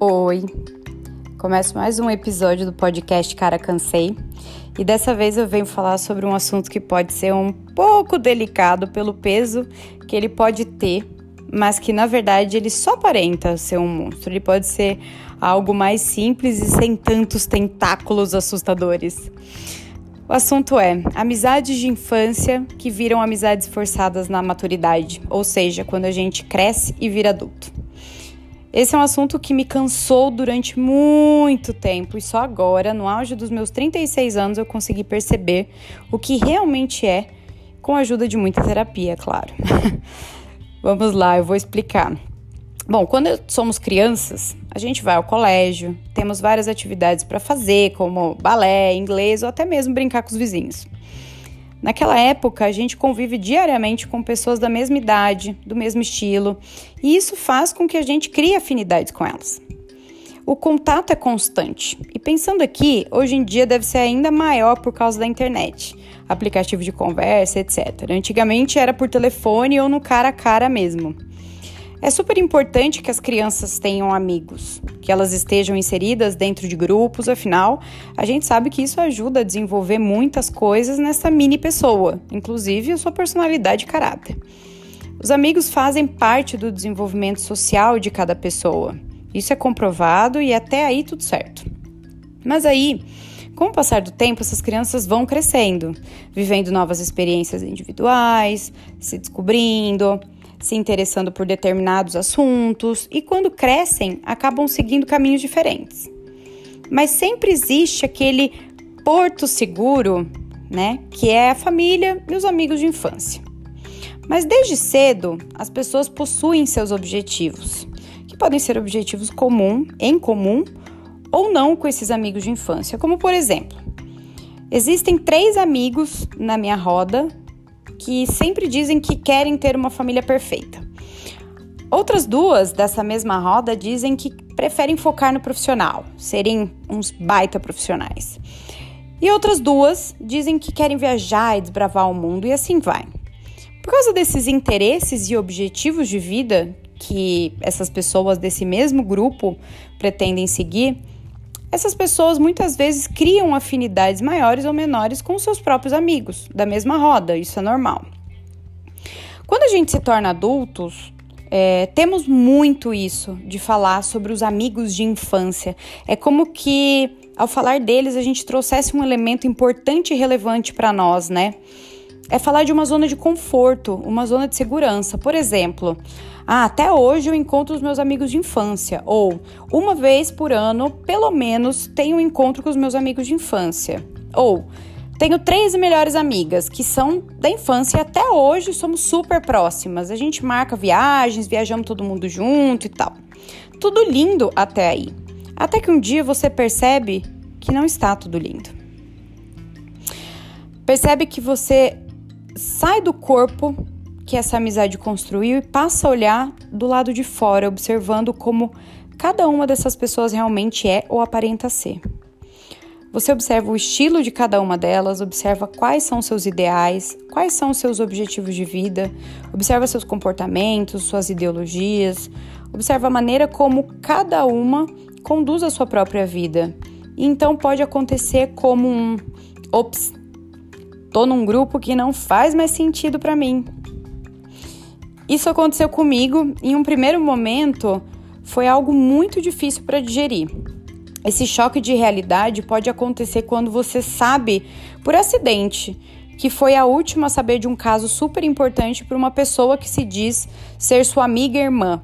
Oi! Começo mais um episódio do podcast Cara Cansei e dessa vez eu venho falar sobre um assunto que pode ser um pouco delicado pelo peso que ele pode ter, mas que na verdade ele só aparenta ser um monstro. Ele pode ser algo mais simples e sem tantos tentáculos assustadores. O assunto é amizades de infância que viram amizades forçadas na maturidade, ou seja, quando a gente cresce e vira adulto. Esse é um assunto que me cansou durante muito tempo e só agora, no auge dos meus 36 anos, eu consegui perceber o que realmente é, com a ajuda de muita terapia, é claro. Vamos lá, eu vou explicar. Bom, quando somos crianças, a gente vai ao colégio, temos várias atividades para fazer, como balé, inglês ou até mesmo brincar com os vizinhos. Naquela época, a gente convive diariamente com pessoas da mesma idade, do mesmo estilo, e isso faz com que a gente crie afinidades com elas. O contato é constante, e pensando aqui, hoje em dia deve ser ainda maior por causa da internet, aplicativo de conversa, etc. Antigamente era por telefone ou no cara a cara mesmo. É super importante que as crianças tenham amigos, que elas estejam inseridas dentro de grupos, afinal, a gente sabe que isso ajuda a desenvolver muitas coisas nessa mini pessoa, inclusive a sua personalidade e caráter. Os amigos fazem parte do desenvolvimento social de cada pessoa. Isso é comprovado e até aí tudo certo. Mas aí, com o passar do tempo, essas crianças vão crescendo, vivendo novas experiências individuais, se descobrindo, se interessando por determinados assuntos e, quando crescem, acabam seguindo caminhos diferentes. Mas sempre existe aquele porto seguro, né, que é a família e os amigos de infância. Mas desde cedo, as pessoas possuem seus objetivos, que podem ser objetivos comum, em comum ou não com esses amigos de infância, como por exemplo, existem três amigos na minha roda que sempre dizem que querem ter uma família perfeita. Outras duas dessa mesma roda dizem que preferem focar no profissional, serem uns baita profissionais. E outras duas dizem que querem viajar e desbravar o mundo e assim vai. Por causa desses interesses e objetivos de vida que essas pessoas desse mesmo grupo pretendem seguir, essas pessoas muitas vezes criam afinidades maiores ou menores com seus próprios amigos, da mesma roda, isso é normal. Quando a gente se torna adultos, é, temos muito isso de falar sobre os amigos de infância. É como que, ao falar deles, a gente trouxesse um elemento importante e relevante para nós, né? É falar de uma zona de conforto, uma zona de segurança. Por exemplo, ah, até hoje eu encontro os meus amigos de infância. Ou uma vez por ano, pelo menos, tenho um encontro com os meus amigos de infância. Ou tenho três melhores amigas que são da infância e até hoje somos super próximas. A gente marca viagens, viajamos todo mundo junto e tal. Tudo lindo até aí. Até que um dia você percebe que não está tudo lindo. Percebe que você sai do corpo que essa amizade construiu e passa a olhar do lado de fora, observando como cada uma dessas pessoas realmente é ou aparenta ser. Você observa o estilo de cada uma delas, observa quais são seus ideais, quais são seus objetivos de vida, observa seus comportamentos, suas ideologias, observa a maneira como cada uma conduz a sua própria vida. E então pode acontecer como um ops, tô num grupo que não faz mais sentido para mim. Isso aconteceu comigo em um primeiro momento foi algo muito difícil para digerir. Esse choque de realidade pode acontecer quando você sabe por acidente que foi a última a saber de um caso super importante para uma pessoa que se diz ser sua amiga e irmã.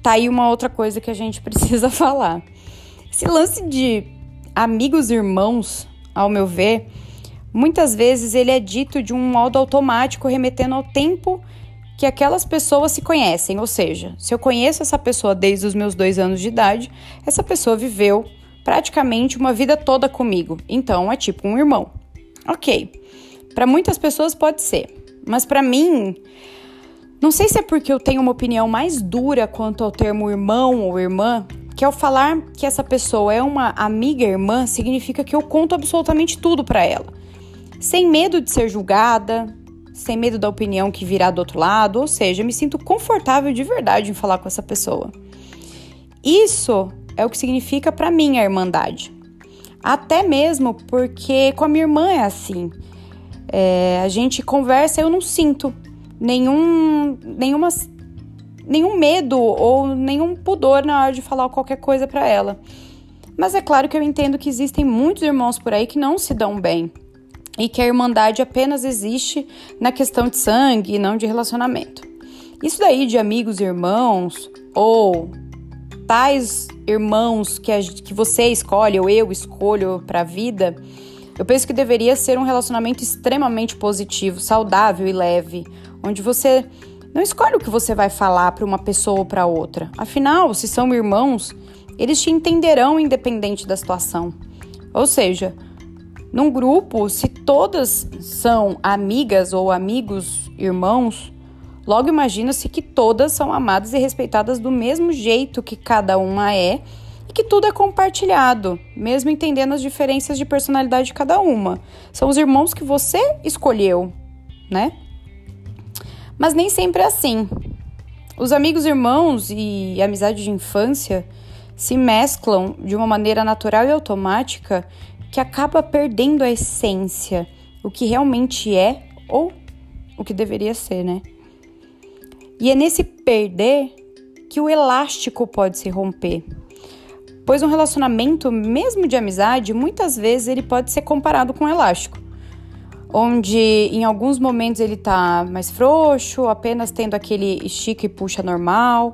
Tá aí uma outra coisa que a gente precisa falar. Esse lance de amigos irmãos, ao meu ver, muitas vezes ele é dito de um modo automático, remetendo ao tempo que aquelas pessoas se conhecem, ou seja, se eu conheço essa pessoa desde os meus dois anos de idade, essa pessoa viveu praticamente uma vida toda comigo, então é tipo um irmão. Ok, para muitas pessoas pode ser, mas para mim, não sei se é porque eu tenho uma opinião mais dura quanto ao termo irmão ou irmã, que ao falar que essa pessoa é uma amiga irmã, significa que eu conto absolutamente tudo para ela, sem medo de ser julgada, sem medo da opinião que virá do outro lado, ou seja, me sinto confortável de verdade em falar com essa pessoa. Isso é o que significa para mim a irmandade. Até mesmo porque com a minha irmã é assim. É, a gente conversa, eu não sinto nenhum, nenhuma, nenhum medo ou nenhum pudor na hora de falar qualquer coisa para ela. Mas é claro que eu entendo que existem muitos irmãos por aí que não se dão bem e que a irmandade apenas existe na questão de sangue e não de relacionamento. Isso daí de amigos e irmãos ou tais irmãos que, a, que você escolhe ou eu escolho para a vida, eu penso que deveria ser um relacionamento extremamente positivo, saudável e leve, onde você não escolhe o que você vai falar para uma pessoa ou para outra. Afinal, se são irmãos, eles te entenderão independente da situação. Ou seja, num grupo, se todas são amigas ou amigos, irmãos, logo imagina-se que todas são amadas e respeitadas do mesmo jeito que cada uma é e que tudo é compartilhado, mesmo entendendo as diferenças de personalidade de cada uma. São os irmãos que você escolheu, né? Mas nem sempre é assim. Os amigos irmãos e amizade de infância se mesclam de uma maneira natural e automática que acaba perdendo a essência, o que realmente é ou o que deveria ser, né? E é nesse perder que o elástico pode se romper. Pois um relacionamento, mesmo de amizade, muitas vezes ele pode ser comparado com um elástico, onde em alguns momentos ele tá mais frouxo, apenas tendo aquele estica e puxa normal,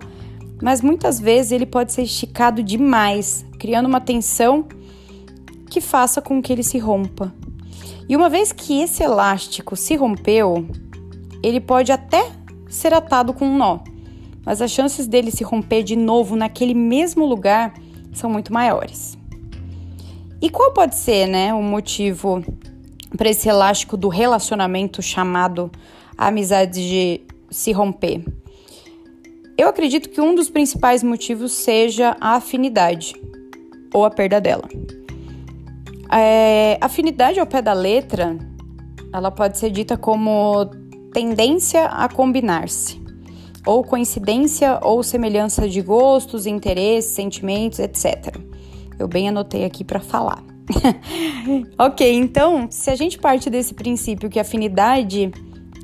mas muitas vezes ele pode ser esticado demais, criando uma tensão que faça com que ele se rompa. E uma vez que esse elástico se rompeu, ele pode até ser atado com um nó, mas as chances dele se romper de novo naquele mesmo lugar são muito maiores. E qual pode ser, né, o motivo para esse elástico do relacionamento chamado amizade de se romper? Eu acredito que um dos principais motivos seja a afinidade ou a perda dela. É, afinidade ao pé da letra, ela pode ser dita como tendência a combinar-se, ou coincidência ou semelhança de gostos, interesses, sentimentos, etc. Eu bem anotei aqui para falar. ok, então, se a gente parte desse princípio que afinidade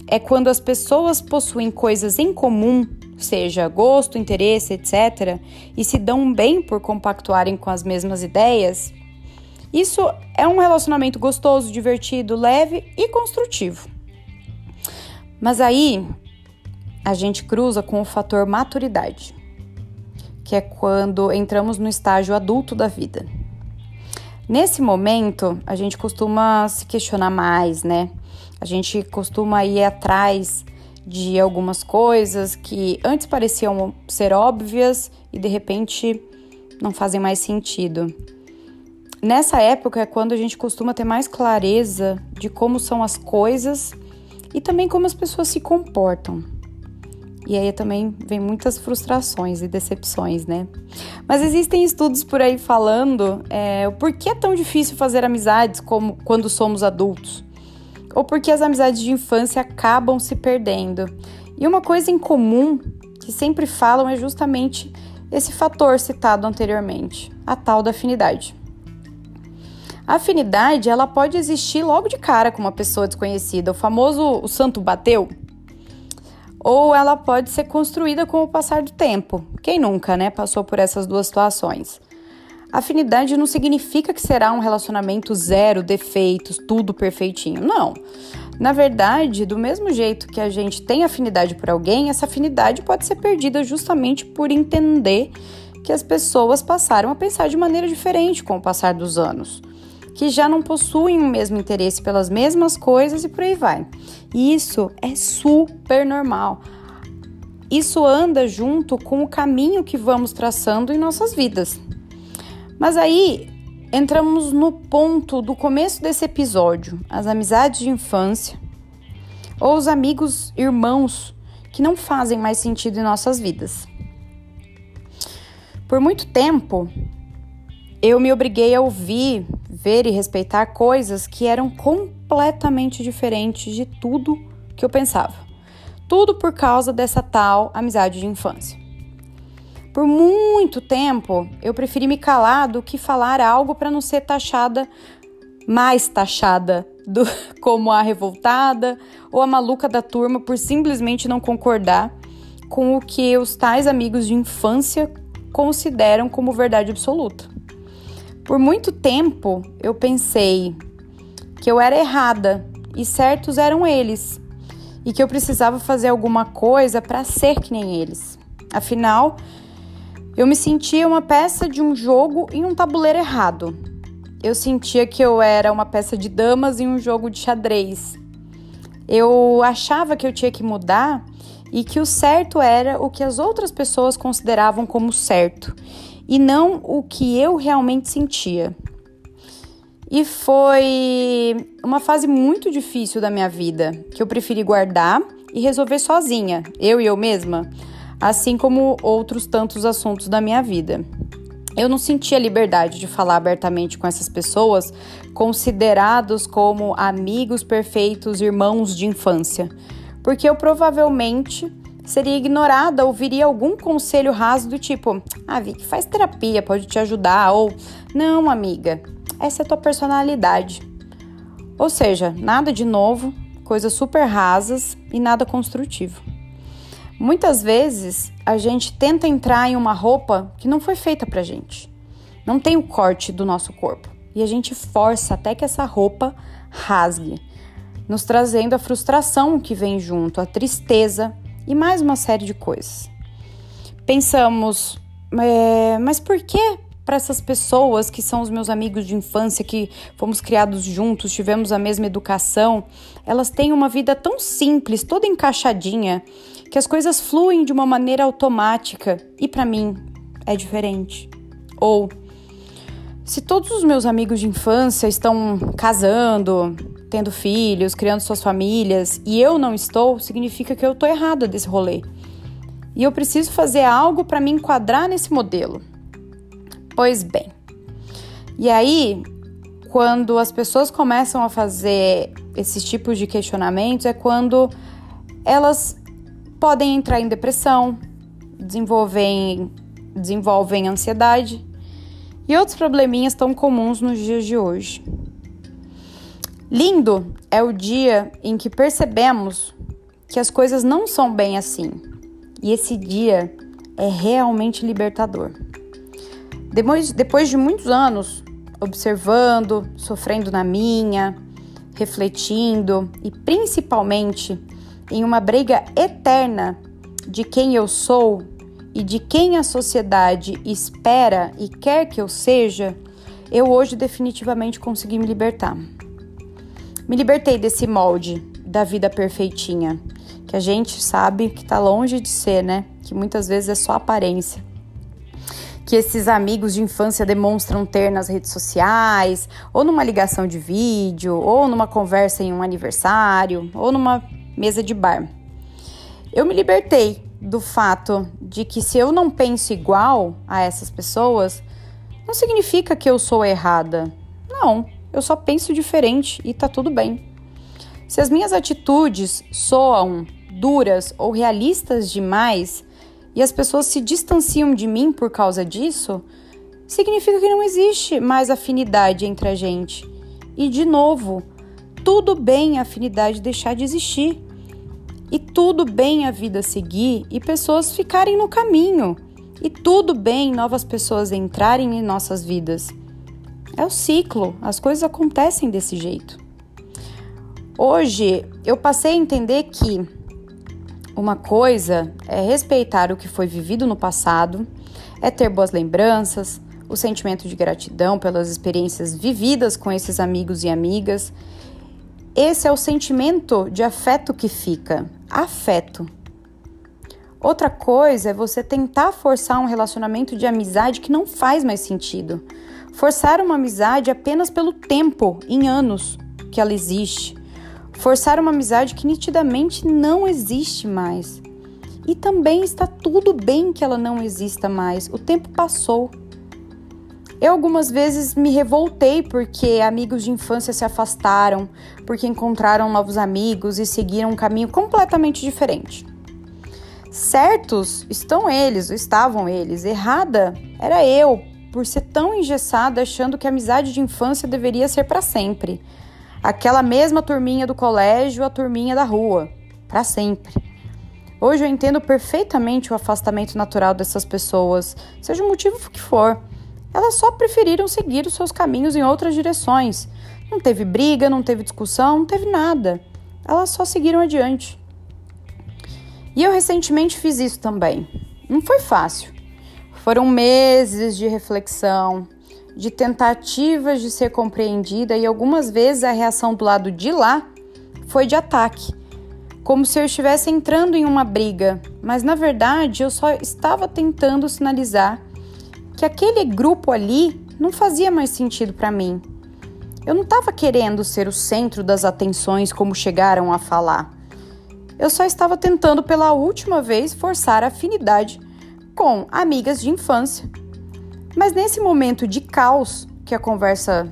é quando as pessoas possuem coisas em comum, seja gosto, interesse, etc., e se dão bem por compactuarem com as mesmas ideias, isso é um relacionamento gostoso, divertido, leve e construtivo. Mas aí a gente cruza com o fator maturidade, que é quando entramos no estágio adulto da vida. Nesse momento, a gente costuma se questionar mais, né? A gente costuma ir atrás de algumas coisas que antes pareciam ser óbvias e de repente não fazem mais sentido. Nessa época é quando a gente costuma ter mais clareza de como são as coisas e também como as pessoas se comportam. E aí também vem muitas frustrações e decepções, né? Mas existem estudos por aí falando é, o porquê é tão difícil fazer amizades como quando somos adultos. Ou porque as amizades de infância acabam se perdendo. E uma coisa em comum que sempre falam é justamente esse fator citado anteriormente, a tal da afinidade. A afinidade, ela pode existir logo de cara com uma pessoa desconhecida, o famoso o santo bateu. Ou ela pode ser construída com o passar do tempo. Quem nunca, né, passou por essas duas situações? Afinidade não significa que será um relacionamento zero defeitos, tudo perfeitinho. Não. Na verdade, do mesmo jeito que a gente tem afinidade por alguém, essa afinidade pode ser perdida justamente por entender que as pessoas passaram a pensar de maneira diferente com o passar dos anos que já não possuem o mesmo interesse pelas mesmas coisas e por aí vai. E isso é super normal. Isso anda junto com o caminho que vamos traçando em nossas vidas. Mas aí entramos no ponto do começo desse episódio, as amizades de infância ou os amigos irmãos que não fazem mais sentido em nossas vidas. Por muito tempo, eu me obriguei a ouvir e respeitar coisas que eram completamente diferentes de tudo que eu pensava. Tudo por causa dessa tal amizade de infância. Por muito tempo, eu preferi me calar do que falar algo para não ser taxada, mais taxada, do, como a revoltada ou a maluca da turma por simplesmente não concordar com o que os tais amigos de infância consideram como verdade absoluta. Por muito tempo eu pensei que eu era errada e certos eram eles, e que eu precisava fazer alguma coisa para ser que nem eles. Afinal, eu me sentia uma peça de um jogo em um tabuleiro errado. Eu sentia que eu era uma peça de damas em um jogo de xadrez. Eu achava que eu tinha que mudar e que o certo era o que as outras pessoas consideravam como certo e não o que eu realmente sentia. E foi uma fase muito difícil da minha vida, que eu preferi guardar e resolver sozinha, eu e eu mesma, assim como outros tantos assuntos da minha vida. Eu não sentia liberdade de falar abertamente com essas pessoas, considerados como amigos perfeitos, irmãos de infância porque eu provavelmente seria ignorada ou viria algum conselho raso do tipo: Ah, Vicky, faz terapia, pode te ajudar, ou Não, amiga, essa é tua personalidade. Ou seja, nada de novo, coisas super rasas e nada construtivo. Muitas vezes a gente tenta entrar em uma roupa que não foi feita pra gente. Não tem o corte do nosso corpo. E a gente força até que essa roupa rasgue nos trazendo a frustração que vem junto, a tristeza e mais uma série de coisas. Pensamos, é, mas por que para essas pessoas que são os meus amigos de infância, que fomos criados juntos, tivemos a mesma educação, elas têm uma vida tão simples, toda encaixadinha, que as coisas fluem de uma maneira automática e para mim é diferente. Ou se todos os meus amigos de infância estão casando, tendo filhos, criando suas famílias e eu não estou, significa que eu estou errada desse rolê. E eu preciso fazer algo para me enquadrar nesse modelo. Pois bem. E aí, quando as pessoas começam a fazer esses tipos de questionamentos, é quando elas podem entrar em depressão, desenvolvem, desenvolvem ansiedade e outros probleminhas tão comuns nos dias de hoje. Lindo é o dia em que percebemos que as coisas não são bem assim. E esse dia é realmente libertador. Depois, depois de muitos anos observando, sofrendo na minha, refletindo e principalmente em uma briga eterna de quem eu sou e de quem a sociedade espera e quer que eu seja, eu hoje definitivamente consegui me libertar. Me libertei desse molde da vida perfeitinha, que a gente sabe que tá longe de ser, né? Que muitas vezes é só aparência. Que esses amigos de infância demonstram ter nas redes sociais, ou numa ligação de vídeo, ou numa conversa em um aniversário, ou numa mesa de bar. Eu me libertei do fato de que se eu não penso igual a essas pessoas, não significa que eu sou errada. Não, eu só penso diferente e tá tudo bem. Se as minhas atitudes soam duras ou realistas demais e as pessoas se distanciam de mim por causa disso, significa que não existe mais afinidade entre a gente. E de novo, tudo bem a afinidade deixar de existir. E tudo bem a vida seguir e pessoas ficarem no caminho. E tudo bem novas pessoas entrarem em nossas vidas. É o ciclo, as coisas acontecem desse jeito. Hoje eu passei a entender que uma coisa é respeitar o que foi vivido no passado, é ter boas lembranças, o sentimento de gratidão pelas experiências vividas com esses amigos e amigas. Esse é o sentimento de afeto que fica afeto. Outra coisa é você tentar forçar um relacionamento de amizade que não faz mais sentido. Forçar uma amizade apenas pelo tempo, em anos, que ela existe. Forçar uma amizade que nitidamente não existe mais. E também está tudo bem que ela não exista mais. O tempo passou. Eu algumas vezes me revoltei porque amigos de infância se afastaram, porque encontraram novos amigos e seguiram um caminho completamente diferente. Certos estão eles, estavam eles. Errada era eu, por ser tão engessada achando que a amizade de infância deveria ser para sempre. Aquela mesma turminha do colégio, a turminha da rua, para sempre. Hoje eu entendo perfeitamente o afastamento natural dessas pessoas, seja o motivo que for. Elas só preferiram seguir os seus caminhos em outras direções. Não teve briga, não teve discussão, não teve nada. Elas só seguiram adiante. E eu recentemente fiz isso também. Não foi fácil. Foram meses de reflexão, de tentativas de ser compreendida e algumas vezes a reação do lado de lá foi de ataque, como se eu estivesse entrando em uma briga, mas na verdade eu só estava tentando sinalizar que aquele grupo ali não fazia mais sentido para mim. Eu não estava querendo ser o centro das atenções como chegaram a falar. Eu só estava tentando pela última vez forçar a afinidade com amigas de infância. Mas nesse momento de caos que a conversa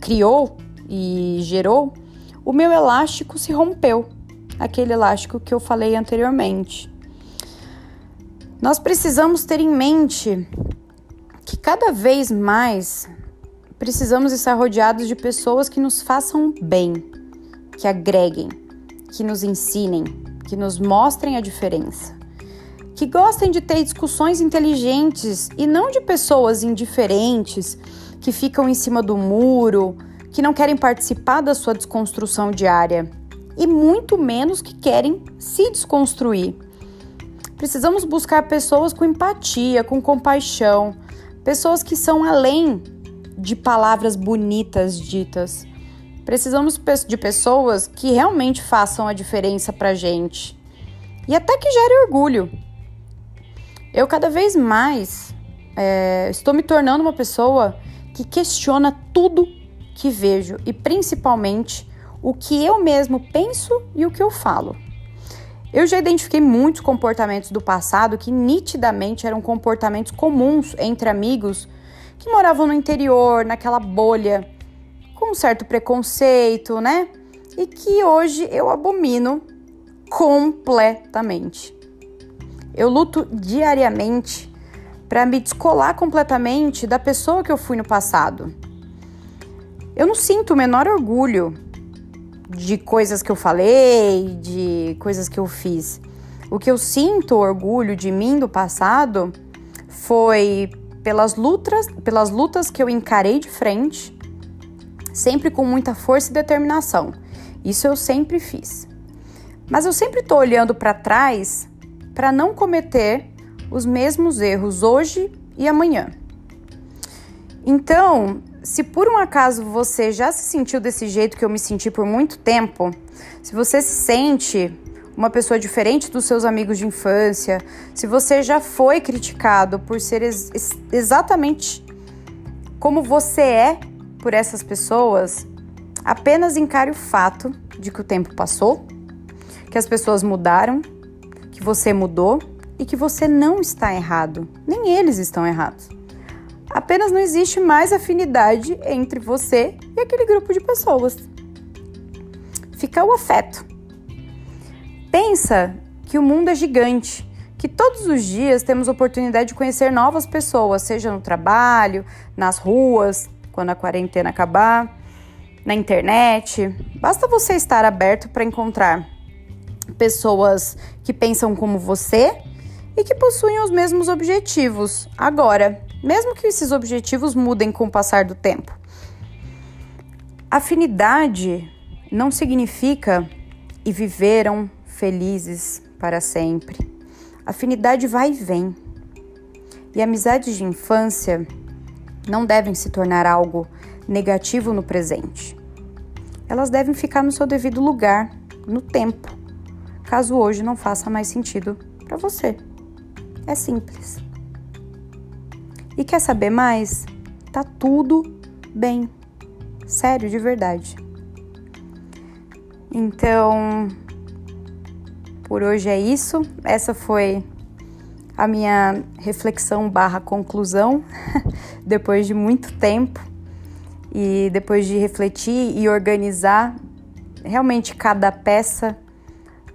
criou e gerou, o meu elástico se rompeu, aquele elástico que eu falei anteriormente. Nós precisamos ter em mente que cada vez mais precisamos estar rodeados de pessoas que nos façam bem, que agreguem, que nos ensinem, que nos mostrem a diferença que gostem de ter discussões inteligentes e não de pessoas indiferentes que ficam em cima do muro, que não querem participar da sua desconstrução diária e muito menos que querem se desconstruir. Precisamos buscar pessoas com empatia, com compaixão, pessoas que são além de palavras bonitas ditas. Precisamos de pessoas que realmente façam a diferença pra gente e até que gere orgulho. Eu cada vez mais é, estou me tornando uma pessoa que questiona tudo que vejo e principalmente o que eu mesmo penso e o que eu falo. Eu já identifiquei muitos comportamentos do passado que nitidamente eram comportamentos comuns entre amigos que moravam no interior, naquela bolha, com um certo preconceito, né? E que hoje eu abomino completamente. Eu luto diariamente para me descolar completamente da pessoa que eu fui no passado. Eu não sinto o menor orgulho de coisas que eu falei, de coisas que eu fiz. O que eu sinto orgulho de mim do passado foi pelas lutas, pelas lutas que eu encarei de frente, sempre com muita força e determinação. Isso eu sempre fiz. Mas eu sempre estou olhando para trás para não cometer os mesmos erros hoje e amanhã. Então, se por um acaso você já se sentiu desse jeito que eu me senti por muito tempo, se você se sente uma pessoa diferente dos seus amigos de infância, se você já foi criticado por ser ex exatamente como você é por essas pessoas, apenas encare o fato de que o tempo passou, que as pessoas mudaram você mudou e que você não está errado, nem eles estão errados. Apenas não existe mais afinidade entre você e aquele grupo de pessoas. Fica o afeto. Pensa que o mundo é gigante, que todos os dias temos oportunidade de conhecer novas pessoas, seja no trabalho, nas ruas, quando a quarentena acabar, na internet. Basta você estar aberto para encontrar pessoas que pensam como você e que possuem os mesmos objetivos. Agora, mesmo que esses objetivos mudem com o passar do tempo. Afinidade não significa e viveram felizes para sempre. Afinidade vai e vem. E amizades de infância não devem se tornar algo negativo no presente. Elas devem ficar no seu devido lugar, no tempo caso hoje não faça mais sentido para você. É simples. E quer saber mais? Tá tudo bem. Sério, de verdade. Então, por hoje é isso. Essa foi a minha reflexão barra conclusão depois de muito tempo e depois de refletir e organizar realmente cada peça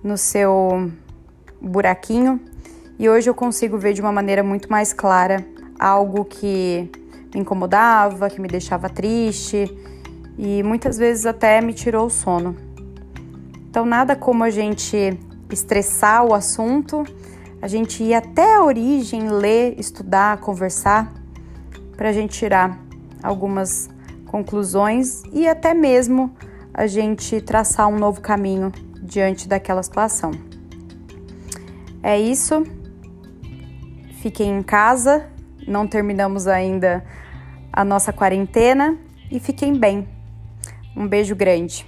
no seu buraquinho e hoje eu consigo ver de uma maneira muito mais clara algo que me incomodava, que me deixava triste e muitas vezes até me tirou o sono. Então, nada como a gente estressar o assunto, a gente ir até a origem, ler, estudar, conversar, para a gente tirar algumas conclusões e até mesmo a gente traçar um novo caminho diante daquela situação. É isso. Fiquem em casa, não terminamos ainda a nossa quarentena e fiquem bem. Um beijo grande.